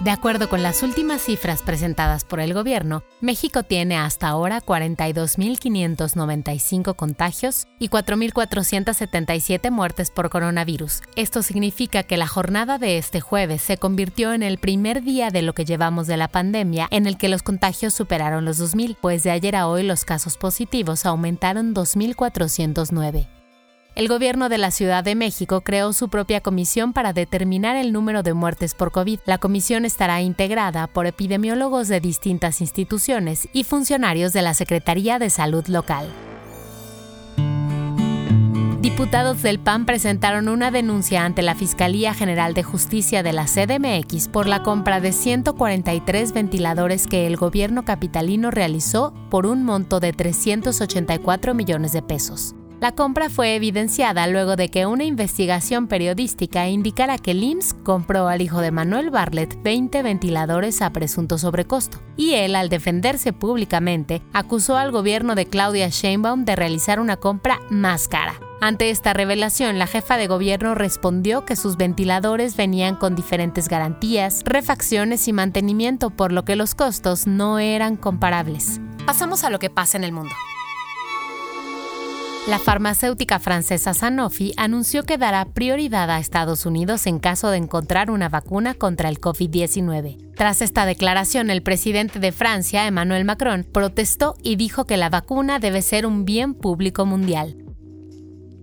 De acuerdo con las últimas cifras presentadas por el gobierno, México tiene hasta ahora 42.595 contagios y 4.477 muertes por coronavirus. Esto significa que la jornada de este jueves se convirtió en el primer día de lo que llevamos de la pandemia en el que los contagios superaron los 2.000, pues de ayer a hoy los casos positivos aumentaron 2.409 el gobierno de la Ciudad de México creó su propia comisión para determinar el número de muertes por COVID. La comisión estará integrada por epidemiólogos de distintas instituciones y funcionarios de la Secretaría de Salud local. Diputados del PAN presentaron una denuncia ante la Fiscalía General de Justicia de la CDMX por la compra de 143 ventiladores que el gobierno capitalino realizó por un monto de 384 millones de pesos. La compra fue evidenciada luego de que una investigación periodística indicara que el compró al hijo de Manuel Bartlett 20 ventiladores a presunto sobrecosto, y él, al defenderse públicamente, acusó al gobierno de Claudia Sheinbaum de realizar una compra más cara. Ante esta revelación, la jefa de gobierno respondió que sus ventiladores venían con diferentes garantías, refacciones y mantenimiento, por lo que los costos no eran comparables. Pasamos a lo que pasa en el mundo. La farmacéutica francesa Sanofi anunció que dará prioridad a Estados Unidos en caso de encontrar una vacuna contra el COVID-19. Tras esta declaración, el presidente de Francia, Emmanuel Macron, protestó y dijo que la vacuna debe ser un bien público mundial.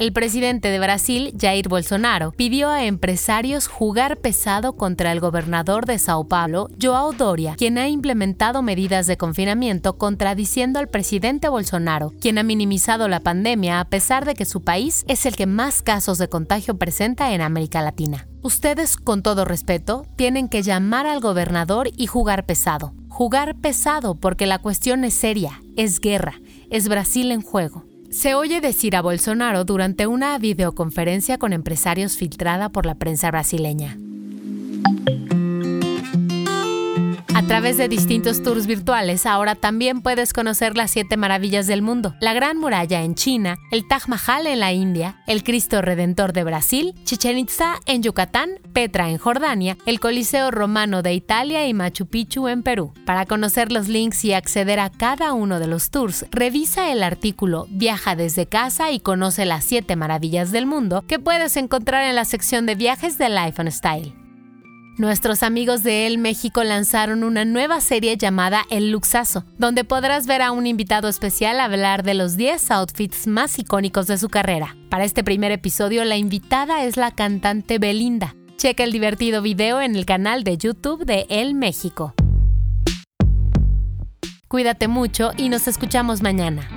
El presidente de Brasil, Jair Bolsonaro, pidió a empresarios jugar pesado contra el gobernador de Sao Paulo, João Doria, quien ha implementado medidas de confinamiento contradiciendo al presidente Bolsonaro, quien ha minimizado la pandemia a pesar de que su país es el que más casos de contagio presenta en América Latina. Ustedes, con todo respeto, tienen que llamar al gobernador y jugar pesado. Jugar pesado porque la cuestión es seria, es guerra, es Brasil en juego. Se oye decir a Bolsonaro durante una videoconferencia con empresarios filtrada por la prensa brasileña. Través de distintos tours virtuales, ahora también puedes conocer las siete maravillas del mundo: la Gran Muralla en China, el Taj Mahal en la India, el Cristo Redentor de Brasil, Chichen Itza en Yucatán, Petra en Jordania, el Coliseo Romano de Italia y Machu Picchu en Perú. Para conocer los links y acceder a cada uno de los tours, revisa el artículo Viaja desde casa y conoce las siete maravillas del mundo que puedes encontrar en la sección de viajes de Life and Style. Nuestros amigos de El México lanzaron una nueva serie llamada El Luxazo, donde podrás ver a un invitado especial hablar de los 10 outfits más icónicos de su carrera. Para este primer episodio, la invitada es la cantante Belinda. Checa el divertido video en el canal de YouTube de El México. Cuídate mucho y nos escuchamos mañana.